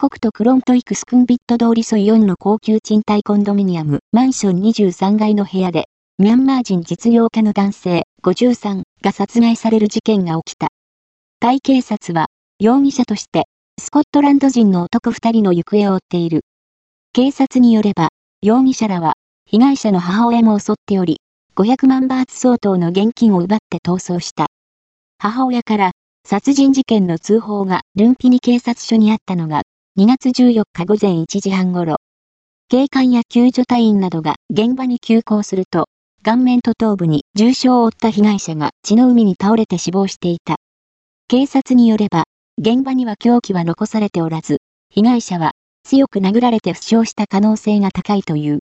コクトクロントイクスクンビット通りソイ4の高級賃貸コンドミニアムマンション23階の部屋で、ミャンマー人実業家の男性53が殺害される事件が起きた。タイ警察は、容疑者として、スコットランド人の男2人の行方を追っている。警察によれば、容疑者らは、被害者の母親も襲っており、500万バーツ相当の現金を奪って逃走した。母親から、殺人事件の通報がルンピニ警察署にあったのが、2月14日午前1時半ごろ。警官や救助隊員などが現場に急行すると、顔面と頭部に重傷を負った被害者が血の海に倒れて死亡していた。警察によれば、現場には凶器は残されておらず、被害者は強く殴られて負傷した可能性が高いという。